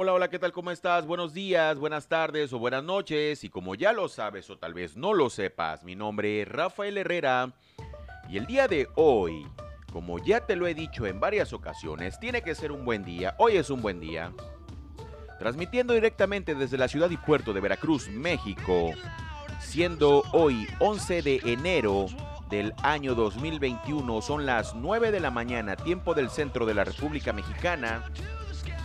Hola, hola, ¿qué tal? ¿Cómo estás? Buenos días, buenas tardes o buenas noches. Y como ya lo sabes o tal vez no lo sepas, mi nombre es Rafael Herrera. Y el día de hoy, como ya te lo he dicho en varias ocasiones, tiene que ser un buen día. Hoy es un buen día. Transmitiendo directamente desde la ciudad y puerto de Veracruz, México, siendo hoy 11 de enero del año 2021, son las 9 de la mañana, tiempo del centro de la República Mexicana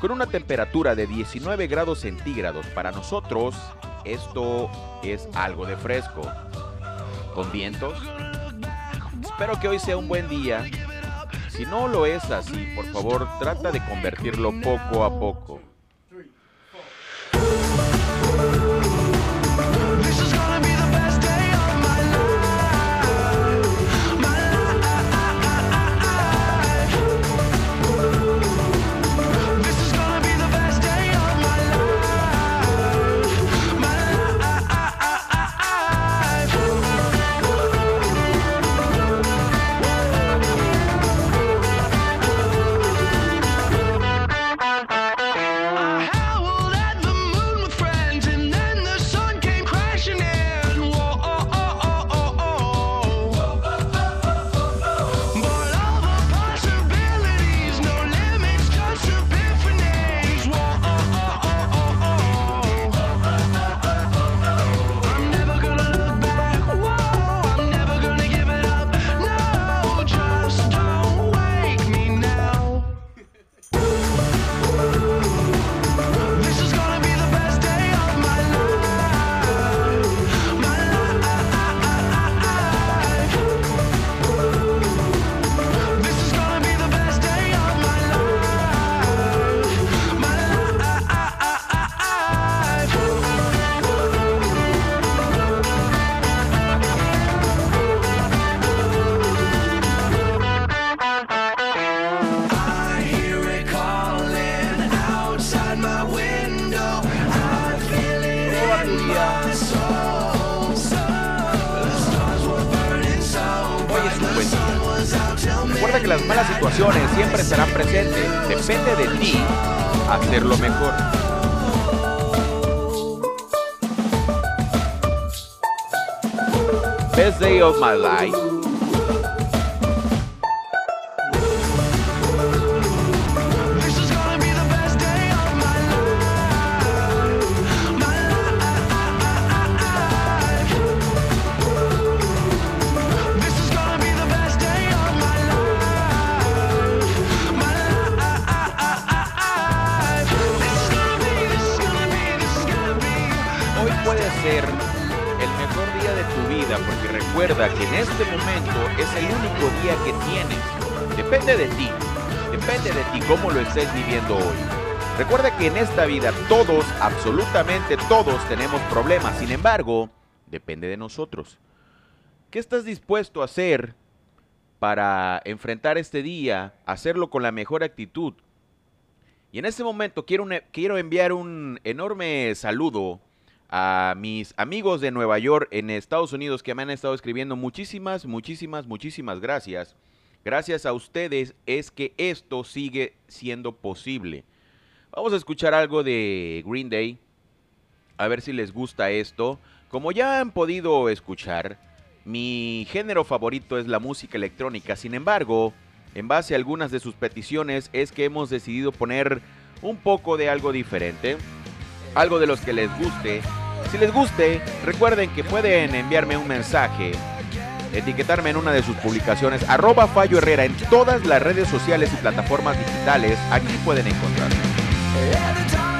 con una temperatura de 19 grados centígrados. Para nosotros, esto es algo de fresco. Con vientos. Espero que hoy sea un buen día. Si no lo es así, por favor, trata de convertirlo poco a poco. My life. Este momento es el único día que tienes. Depende de ti, depende de ti cómo lo estés viviendo hoy. Recuerda que en esta vida todos, absolutamente todos tenemos problemas, sin embargo, depende de nosotros. ¿Qué estás dispuesto a hacer para enfrentar este día, hacerlo con la mejor actitud? Y en este momento quiero, quiero enviar un enorme saludo a mis amigos de Nueva York en Estados Unidos que me han estado escribiendo. Muchísimas, muchísimas, muchísimas gracias. Gracias a ustedes es que esto sigue siendo posible. Vamos a escuchar algo de Green Day. A ver si les gusta esto. Como ya han podido escuchar, mi género favorito es la música electrónica. Sin embargo, en base a algunas de sus peticiones es que hemos decidido poner un poco de algo diferente. Algo de los que les guste si les guste, recuerden que pueden enviarme un mensaje, etiquetarme en una de sus publicaciones, arroba Fallo Herrera en todas las redes sociales y plataformas digitales. Aquí pueden encontrarme.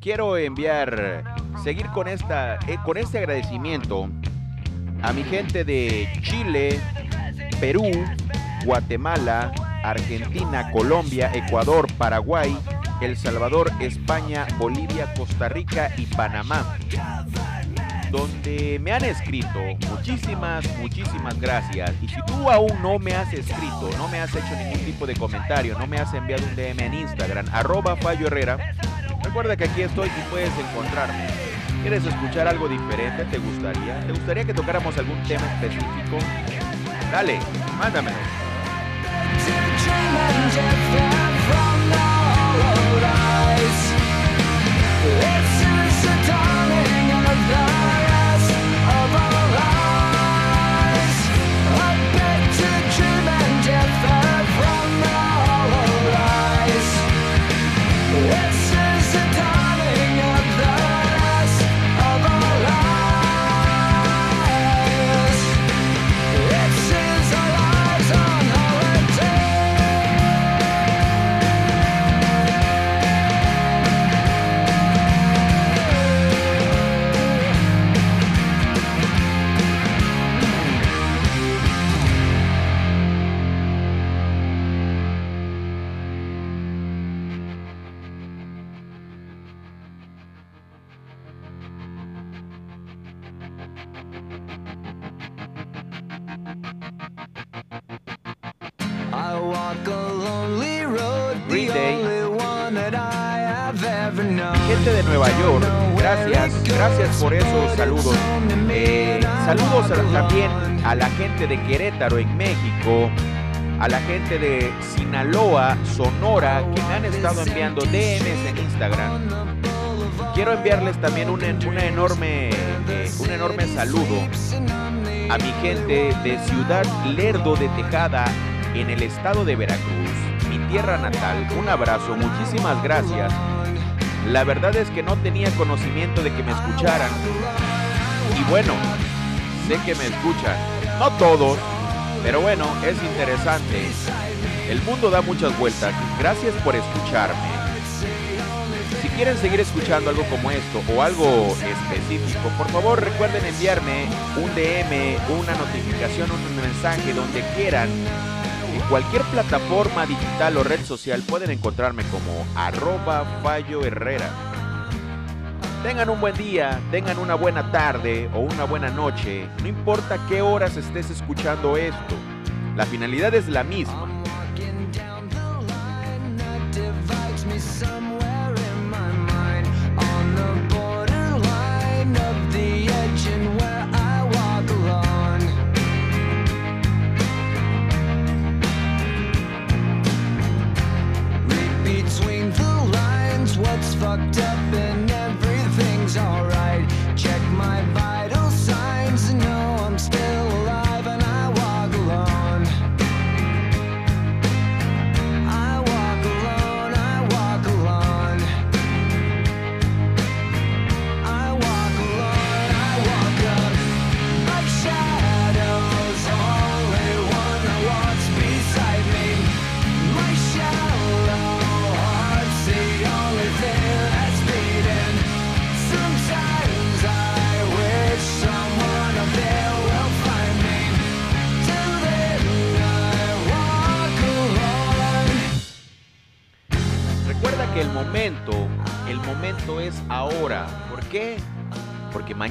Quiero enviar, seguir con, esta, eh, con este agradecimiento a mi gente de Chile, Perú, Guatemala, Argentina, Colombia, Ecuador, Paraguay, El Salvador, España, Bolivia, Costa Rica y Panamá donde me han escrito. Muchísimas, muchísimas gracias. Y si tú aún no me has escrito, no me has hecho ningún tipo de comentario, no me has enviado un DM en Instagram, arroba Fallo Herrera, recuerda que aquí estoy y puedes encontrarme. ¿Quieres escuchar algo diferente? ¿Te gustaría? ¿Te gustaría que tocáramos algún tema específico? Dale, mándamelo. Gente de Nueva York, gracias, gracias por esos saludos. Eh, saludos también a la gente de Querétaro en México, a la gente de Sinaloa, Sonora, que me han estado enviando DMs en Instagram. Quiero enviarles también un, enorme, eh, un enorme saludo a mi gente de Ciudad Lerdo de Tejada en el estado de Veracruz tierra natal. Un abrazo, muchísimas gracias. La verdad es que no tenía conocimiento de que me escucharan. Y bueno, sé que me escuchan. No todos, pero bueno, es interesante. El mundo da muchas vueltas. Gracias por escucharme. Si quieren seguir escuchando algo como esto o algo específico, por favor recuerden enviarme un DM, una notificación, un mensaje donde quieran cualquier plataforma digital o red social pueden encontrarme como arroba Fallo Herrera. Tengan un buen día, tengan una buena tarde o una buena noche, no importa qué horas estés escuchando esto, la finalidad es la misma.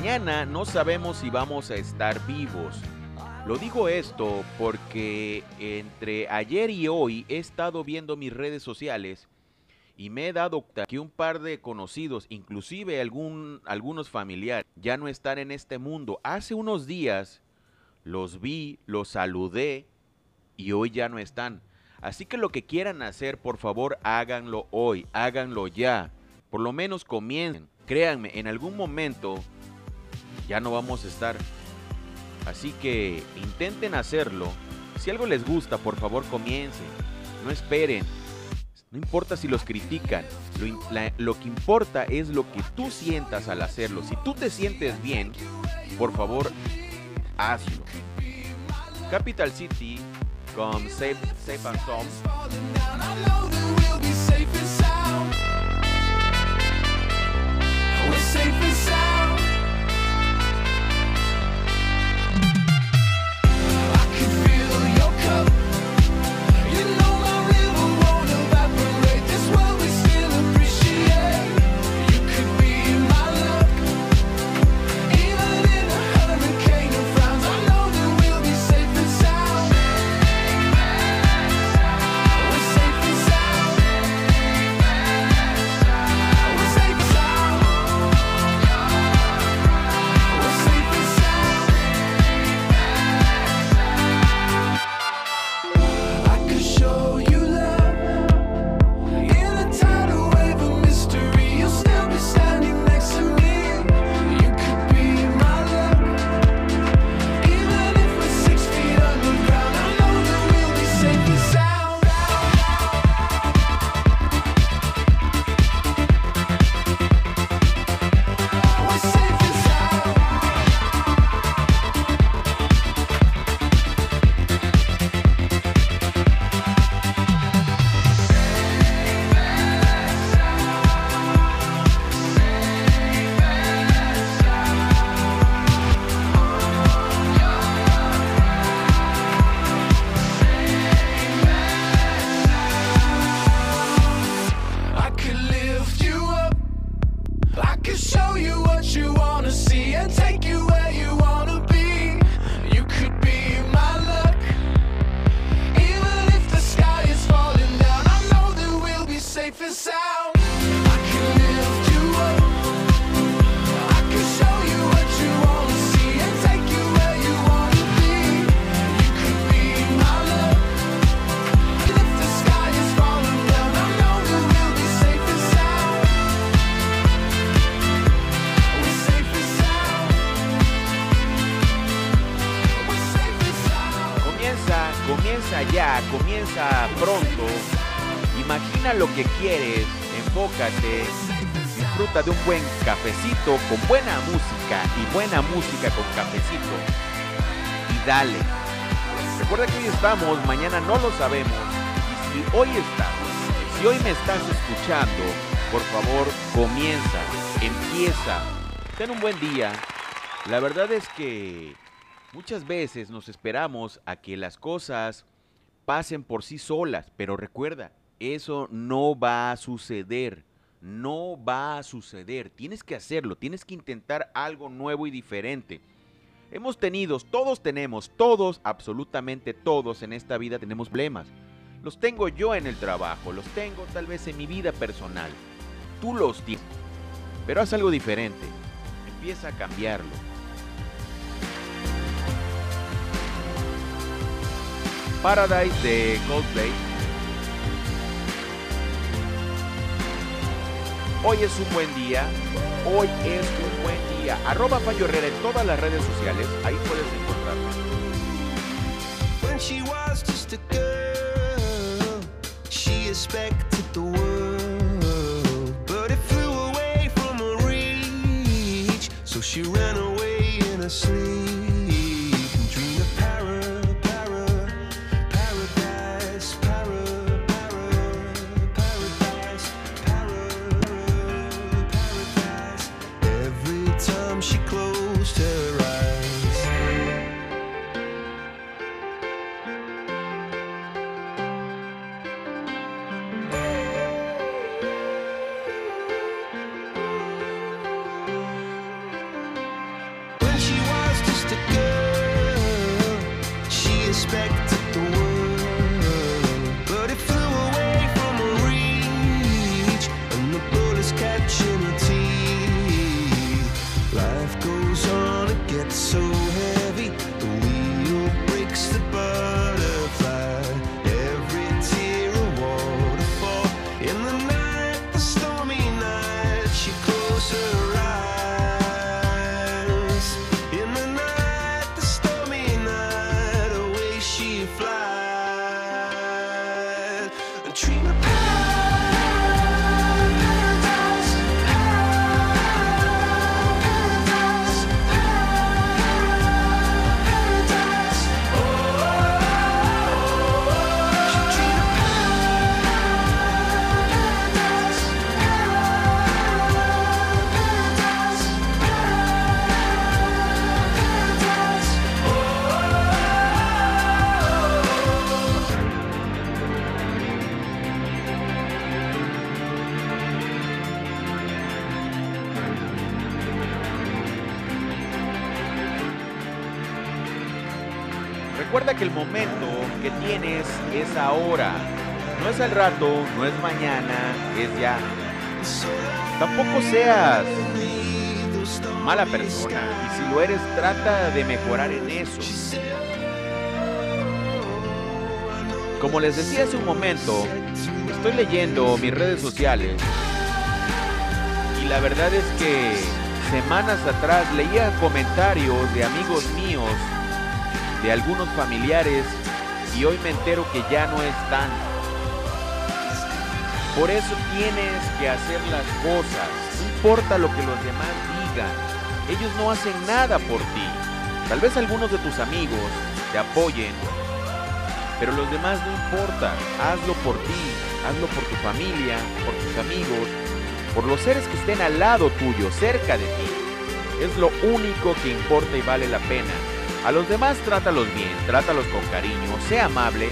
No sabemos si vamos a estar vivos. Lo digo esto porque entre ayer y hoy he estado viendo mis redes sociales y me he dado cuenta que un par de conocidos, inclusive algún, algunos familiares, ya no están en este mundo. Hace unos días los vi, los saludé y hoy ya no están. Así que lo que quieran hacer, por favor, háganlo hoy, háganlo ya. Por lo menos comiencen. Créanme, en algún momento ya no vamos a estar. Así que intenten hacerlo. Si algo les gusta, por favor, comiencen. No esperen. No importa si los critican. Lo, lo que importa es lo que tú sientas al hacerlo. Si tú te sientes bien, por favor, hazlo. Capital City con Safe, Safe and Sound. Disfruta de un buen cafecito con buena música y buena música con cafecito. Y dale. Recuerda que hoy estamos, mañana no lo sabemos. Y si hoy estamos, si hoy me estás escuchando, por favor, comienza, empieza. Ten un buen día. La verdad es que muchas veces nos esperamos a que las cosas pasen por sí solas, pero recuerda, eso no va a suceder. No va a suceder. Tienes que hacerlo. Tienes que intentar algo nuevo y diferente. Hemos tenido, todos tenemos, todos, absolutamente todos en esta vida tenemos problemas. Los tengo yo en el trabajo, los tengo tal vez en mi vida personal. Tú los tienes. Pero haz algo diferente. Empieza a cambiarlo. Paradise de Coldplay Hoy es un buen día. Hoy es un buen día. Arroba Payo Herrera en todas las redes sociales. Ahí puedes encontrarme. When she was just a girl, she respect. El momento que tienes es ahora. No es al rato, no es mañana, es ya. Tampoco seas mala persona. Y si lo eres, trata de mejorar en eso. Como les decía hace un momento, estoy leyendo mis redes sociales y la verdad es que semanas atrás leía comentarios de amigos míos, de algunos familiares y hoy me entero que ya no están. Por eso tienes que hacer las cosas, no importa lo que los demás digan, ellos no hacen nada por ti. Tal vez algunos de tus amigos te apoyen, pero los demás no importa. Hazlo por ti, hazlo por tu familia, por tus amigos, por los seres que estén al lado tuyo, cerca de ti. Es lo único que importa y vale la pena. A los demás trátalos bien, trátalos con cariño, sea amable.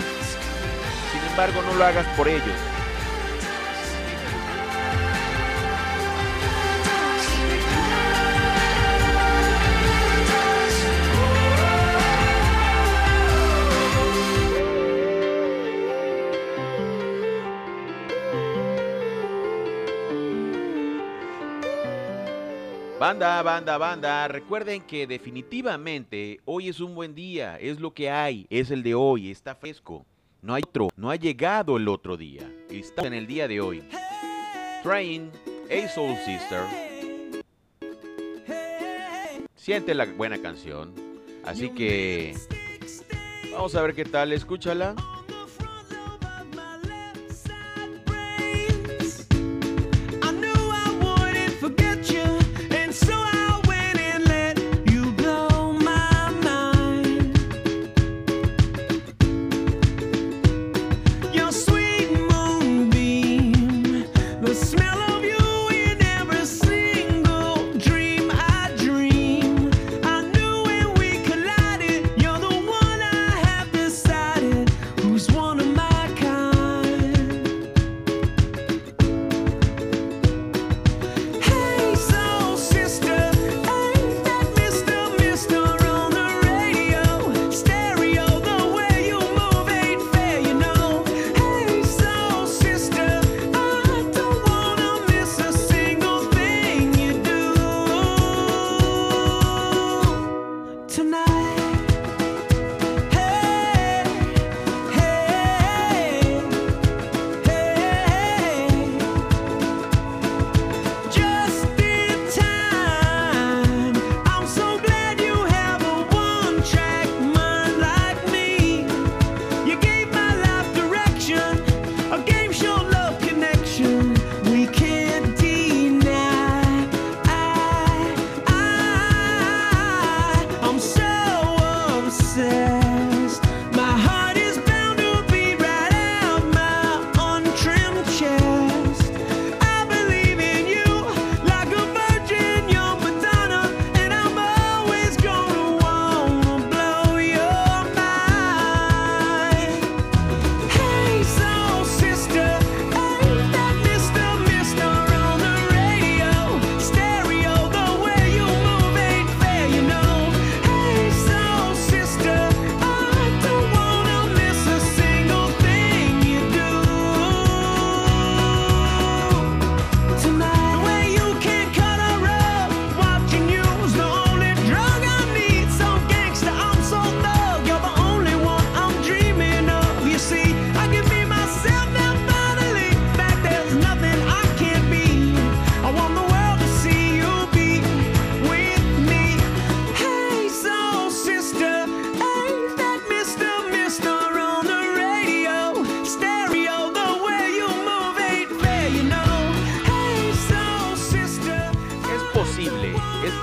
Sin embargo, no lo hagas por ellos. Banda, banda, banda, recuerden que definitivamente hoy es un buen día, es lo que hay, es el de hoy, está fresco. No hay otro, no ha llegado el otro día. Está en el día de hoy. Train, A Soul Sister. Siente la buena canción. Así que vamos a ver qué tal, escúchala.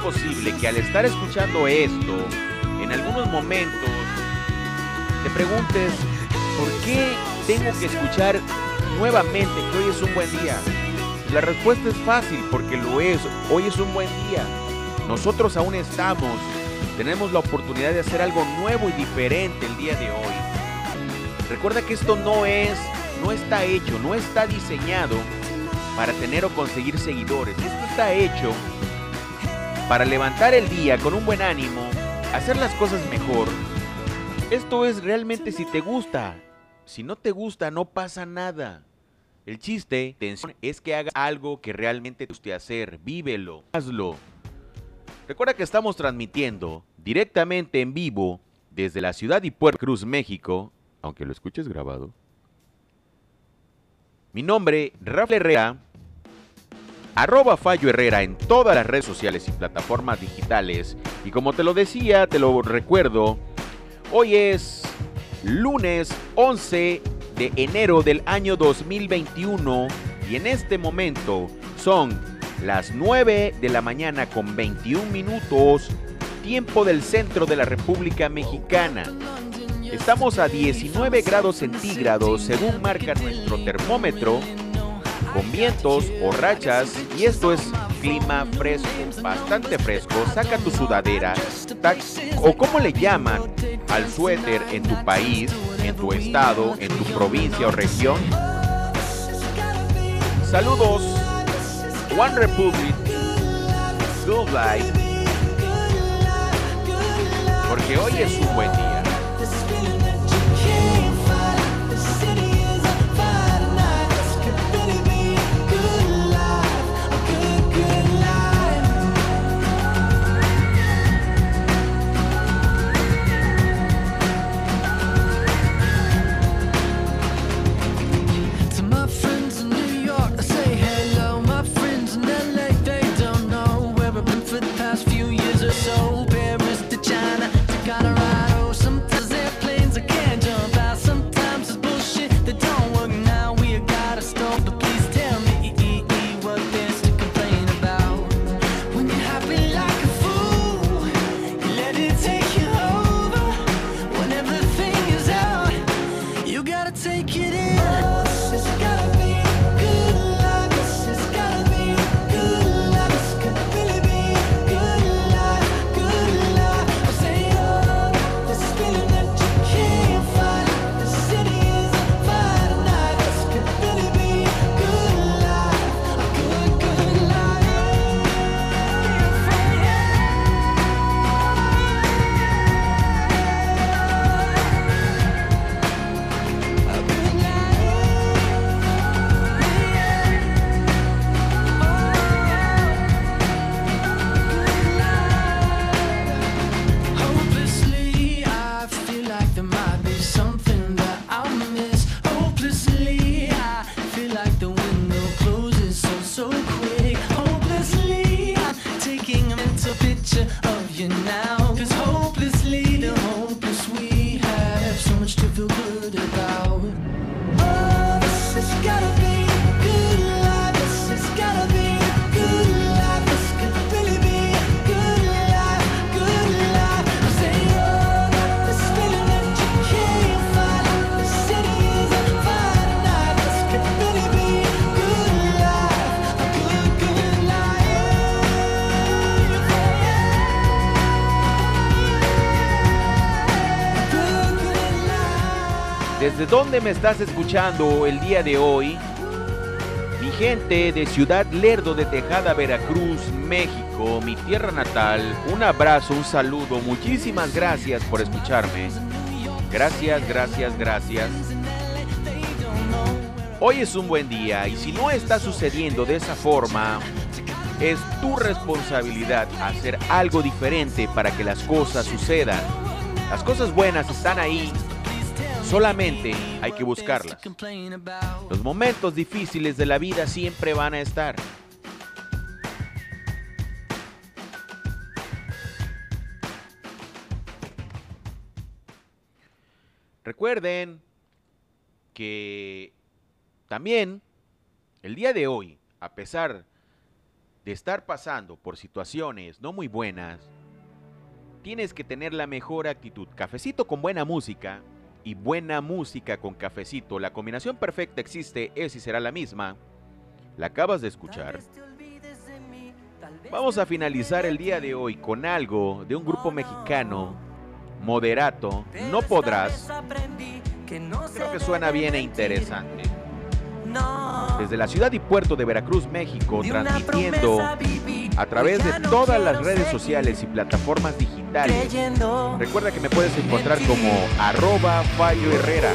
Al estar escuchando esto, en algunos momentos te preguntes, ¿por qué tengo que escuchar nuevamente que hoy es un buen día? La respuesta es fácil, porque lo es, hoy es un buen día. Nosotros aún estamos, tenemos la oportunidad de hacer algo nuevo y diferente el día de hoy. Recuerda que esto no es, no está hecho, no está diseñado para tener o conseguir seguidores. Esto está hecho para levantar el día con un buen ánimo, hacer las cosas mejor Esto es realmente si te gusta. Si no te gusta, no pasa nada. El chiste es que haga algo que realmente te guste hacer. Vívelo. Hazlo. Recuerda que estamos transmitiendo directamente en vivo desde la ciudad de Puerto Cruz, México, aunque lo escuches grabado. Mi nombre, Rafael Herrera, arroba Fallo Herrera en todas las redes sociales y plataformas digitales. Y como te lo decía, te lo recuerdo, hoy es lunes 11 de enero del año 2021 y en este momento son las 9 de la mañana con 21 minutos, tiempo del centro de la República Mexicana. Estamos a 19 grados centígrados según marca nuestro termómetro con vientos o rachas y esto es clima fresco, bastante fresco. Saca tu sudadera o como le llaman al suéter en tu país, en tu estado, en tu provincia o región. Saludos, One Republic, Good Life, porque hoy es un buen día. ¿Desde dónde me estás escuchando el día de hoy? Mi gente de Ciudad Lerdo de Tejada, Veracruz, México, mi tierra natal, un abrazo, un saludo, muchísimas gracias por escucharme. Gracias, gracias, gracias. Hoy es un buen día y si no está sucediendo de esa forma, es tu responsabilidad hacer algo diferente para que las cosas sucedan. Las cosas buenas están ahí Solamente hay que buscarlas. Los momentos difíciles de la vida siempre van a estar. Recuerden que también el día de hoy, a pesar de estar pasando por situaciones no muy buenas, tienes que tener la mejor actitud. Cafecito con buena música y buena música con cafecito. La combinación perfecta existe, es y será la misma. La acabas de escuchar. Vamos a finalizar el día de hoy con algo de un grupo mexicano, Moderato. No podrás. Creo que suena bien e interesante. Desde la ciudad y puerto de Veracruz, México, transmitiendo a través de todas las redes sociales y plataformas digitales. Recuerda que me puedes encontrar como arroba Fallo Herrera.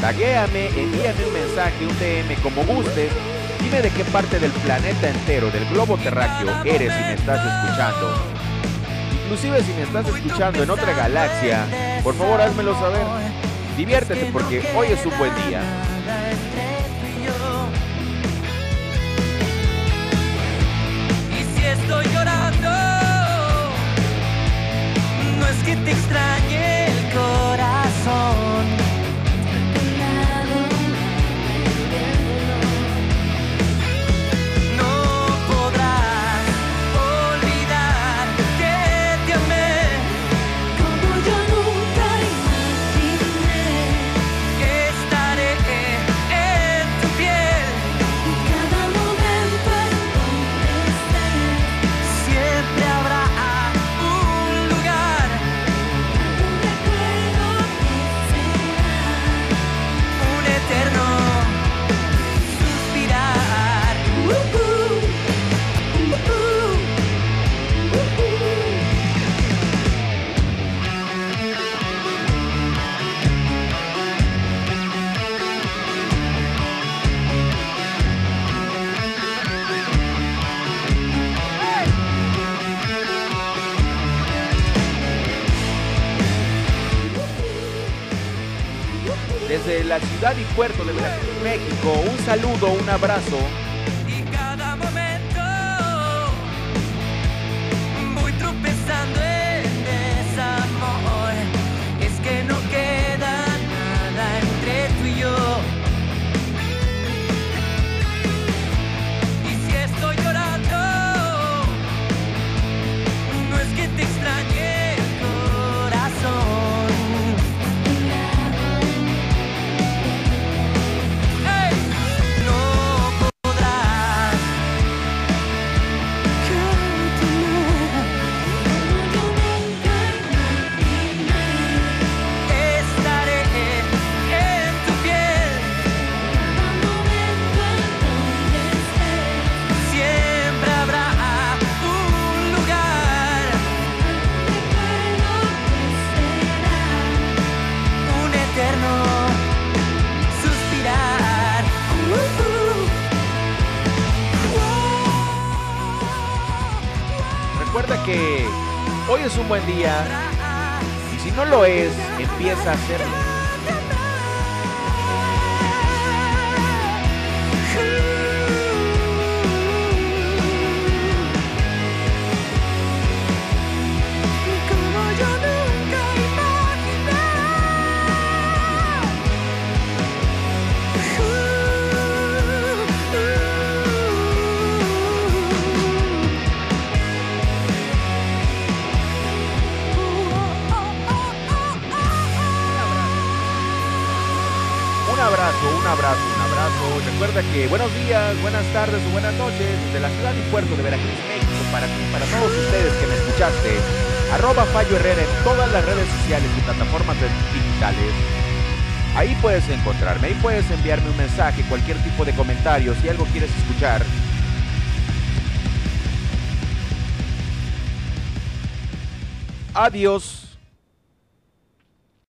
Taguéame, envíame un mensaje, un DM como gustes. Dime de qué parte del planeta entero, del globo terráqueo, eres y me estás escuchando. Inclusive si me estás escuchando en otra galaxia, por favor házmelo saber. Diviértete porque hoy es un buen día. Te extrañe saludo, y si no lo es, empieza a hacerlo. Buenas tardes o buenas noches desde la ciudad y puerto de Veracruz, México, para ti, para todos ustedes que me escuchaste. Arroba Fallo Herrera en todas las redes sociales y plataformas digitales. Ahí puedes encontrarme, ahí puedes enviarme un mensaje, cualquier tipo de comentario, si algo quieres escuchar. Adiós.